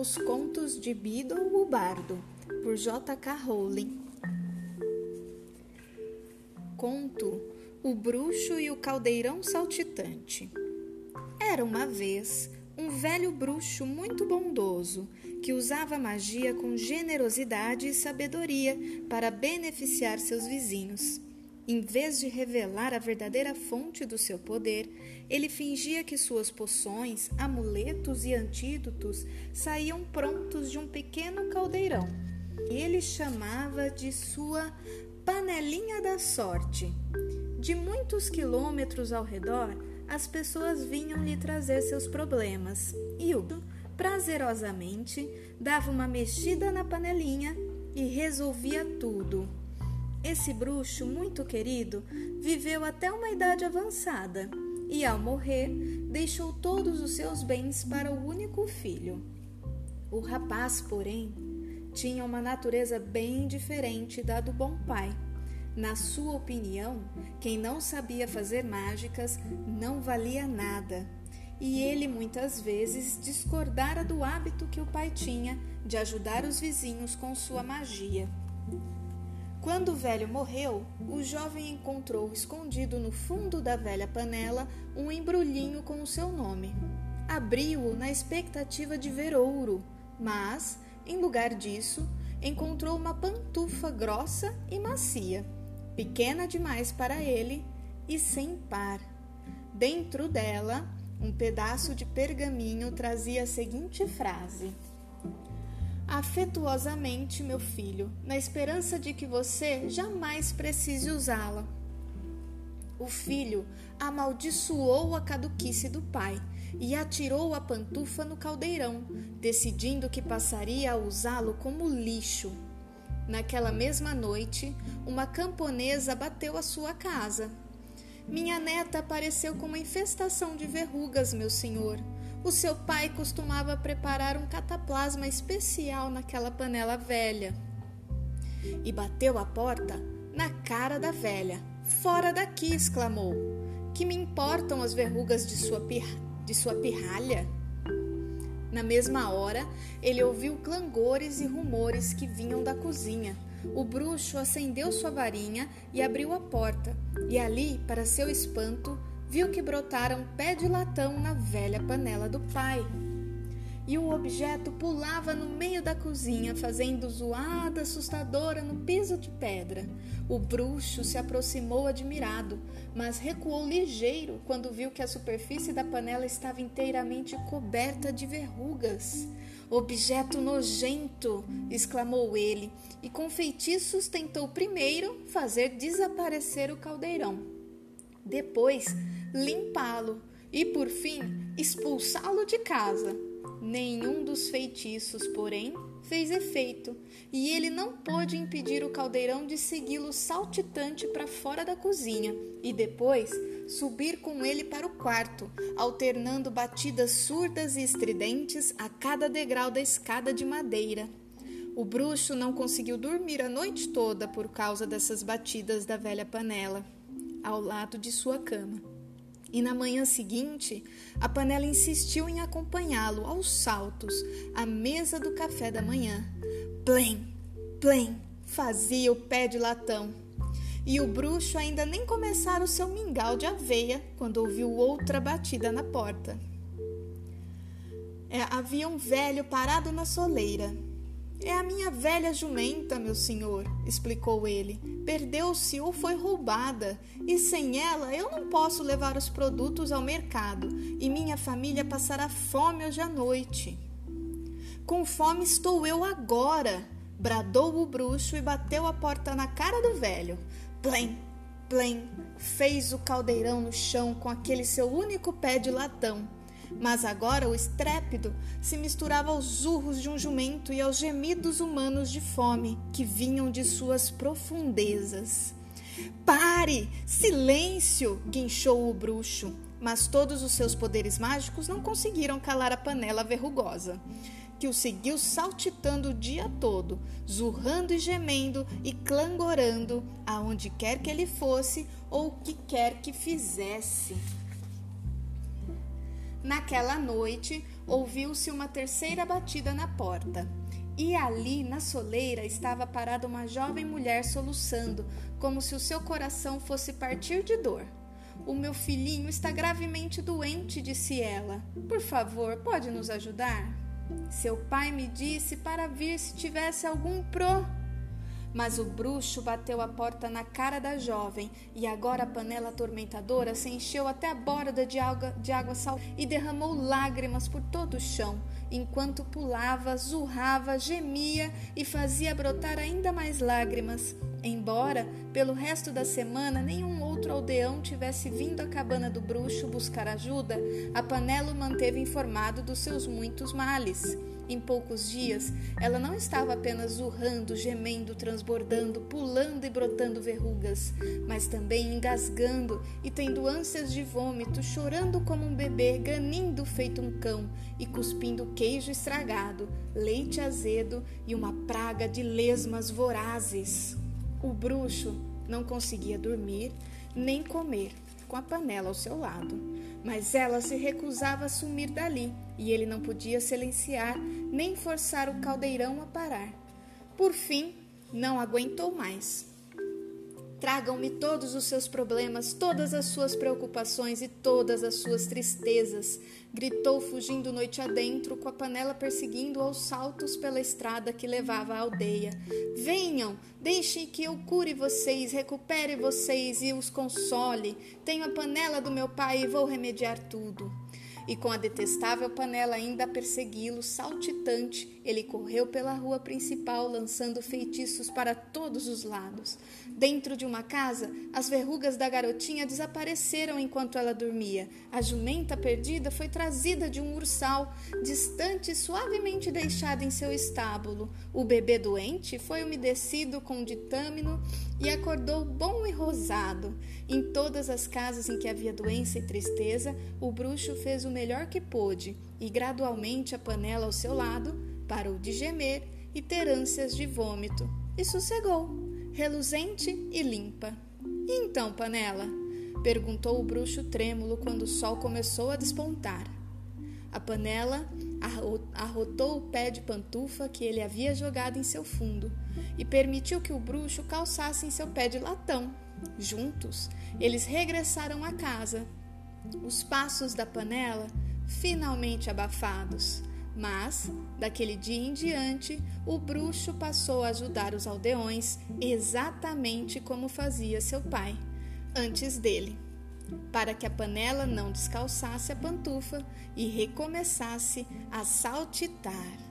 Os Contos de Beedle o Bardo, por J.K. Rowling. Conto O Bruxo e o Caldeirão Saltitante. Era uma vez um velho bruxo muito bondoso que usava magia com generosidade e sabedoria para beneficiar seus vizinhos. Em vez de revelar a verdadeira fonte do seu poder, ele fingia que suas poções, amuletos e antídotos saíam prontos de um pequeno caldeirão. Ele chamava de sua panelinha da sorte. De muitos quilômetros ao redor, as pessoas vinham lhe trazer seus problemas e o prazerosamente dava uma mexida na panelinha e resolvia tudo. Esse bruxo muito querido viveu até uma idade avançada e, ao morrer, deixou todos os seus bens para o único filho. O rapaz, porém, tinha uma natureza bem diferente da do bom pai. Na sua opinião, quem não sabia fazer mágicas não valia nada, e ele muitas vezes discordara do hábito que o pai tinha de ajudar os vizinhos com sua magia. Quando o velho morreu, o jovem encontrou escondido no fundo da velha panela um embrulhinho com o seu nome. Abriu-o na expectativa de ver ouro, mas, em lugar disso, encontrou uma pantufa grossa e macia, pequena demais para ele e sem par. Dentro dela, um pedaço de pergaminho trazia a seguinte frase: afetuosamente, meu filho, na esperança de que você jamais precise usá-la. O filho amaldiçoou a caduquice do pai e atirou a pantufa no caldeirão, decidindo que passaria a usá-lo como lixo. Naquela mesma noite, uma camponesa bateu à sua casa. Minha neta apareceu com uma infestação de verrugas, meu senhor. O seu pai costumava preparar um cataplasma especial naquela panela velha. E bateu a porta na cara da velha. Fora daqui! exclamou. Que me importam as verrugas de sua, pir... de sua pirralha? Na mesma hora, ele ouviu clangores e rumores que vinham da cozinha. O bruxo acendeu sua varinha e abriu a porta, e ali, para seu espanto, viu que brotara um pé de latão na velha panela do pai. E o objeto pulava no meio da cozinha, fazendo zoada assustadora no piso de pedra. O bruxo se aproximou admirado, mas recuou ligeiro quando viu que a superfície da panela estava inteiramente coberta de verrugas. Objeto nojento! exclamou ele, e com feitiços tentou primeiro fazer desaparecer o caldeirão. Depois, limpá-lo e, por fim, expulsá-lo de casa. Nenhum dos feitiços, porém, fez efeito, e ele não pôde impedir o caldeirão de segui-lo saltitante para fora da cozinha e depois subir com ele para o quarto, alternando batidas surdas e estridentes a cada degrau da escada de madeira. O bruxo não conseguiu dormir a noite toda por causa dessas batidas da velha panela, ao lado de sua cama. E na manhã seguinte, a panela insistiu em acompanhá-lo aos saltos à mesa do café da manhã. Plém, plém, fazia o pé de latão. E o bruxo ainda nem começara o seu mingau de aveia quando ouviu outra batida na porta. É, havia um velho parado na soleira é a minha velha jumenta, meu senhor, explicou ele. Perdeu-se ou foi roubada, e sem ela eu não posso levar os produtos ao mercado, e minha família passará fome hoje à noite. Com fome estou eu agora, bradou o bruxo e bateu a porta na cara do velho. Plém, plém, fez o caldeirão no chão com aquele seu único pé de latão mas agora o estrépito se misturava aos urros de um jumento e aos gemidos humanos de fome que vinham de suas profundezas. Pare! Silêncio! guinchou o bruxo. Mas todos os seus poderes mágicos não conseguiram calar a panela verrugosa, que o seguiu saltitando o dia todo, zurrando e gemendo e clangorando aonde quer que ele fosse ou o que quer que fizesse. Naquela noite, ouviu-se uma terceira batida na porta. E ali, na soleira, estava parada uma jovem mulher soluçando, como se o seu coração fosse partir de dor. O meu filhinho está gravemente doente, disse ela. Por favor, pode nos ajudar? Seu pai me disse para vir se tivesse algum pro. Mas o bruxo bateu a porta na cara da jovem e agora a panela atormentadora se encheu até a borda de água, de água sal e derramou lágrimas por todo o chão, enquanto pulava, zurrava, gemia e fazia brotar ainda mais lágrimas. Embora, pelo resto da semana, nenhum outro aldeão tivesse vindo à cabana do bruxo buscar ajuda, a panela o manteve informado dos seus muitos males. Em poucos dias, ela não estava apenas urrando, gemendo, transbordando, pulando e brotando verrugas, mas também engasgando e tendo ânsias de vômito, chorando como um bebê, ganindo feito um cão e cuspindo queijo estragado, leite azedo e uma praga de lesmas vorazes. O bruxo não conseguia dormir nem comer com a panela ao seu lado, mas ela se recusava a sumir dali e ele não podia silenciar nem forçar o caldeirão a parar. Por fim, não aguentou mais Tragam-me todos os seus problemas, todas as suas preocupações e todas as suas tristezas. Gritou, fugindo noite adentro, com a panela perseguindo aos saltos pela estrada que levava à aldeia. Venham, deixem que eu cure vocês, recupere vocês e os console. Tenho a panela do meu pai e vou remediar tudo e com a detestável panela ainda a persegui-lo, saltitante, ele correu pela rua principal, lançando feitiços para todos os lados. Dentro de uma casa, as verrugas da garotinha desapareceram enquanto ela dormia. A jumenta perdida foi trazida de um ursal, distante e suavemente deixada em seu estábulo. O bebê doente foi umedecido com ditâmino e acordou bom e rosado. Em todas as casas em que havia doença e tristeza, o bruxo fez o melhor que pôde, e gradualmente a panela ao seu lado parou de gemer e ter ânsias de vômito, e sossegou, reluzente e limpa. E então, panela? perguntou o bruxo trêmulo quando o sol começou a despontar. A panela arrotou o pé de pantufa que ele havia jogado em seu fundo e permitiu que o bruxo calçasse em seu pé de latão. Juntos, eles regressaram à casa os passos da panela finalmente abafados. Mas, daquele dia em diante, o bruxo passou a ajudar os aldeões exatamente como fazia seu pai, antes dele, para que a panela não descalçasse a pantufa e recomeçasse a saltitar.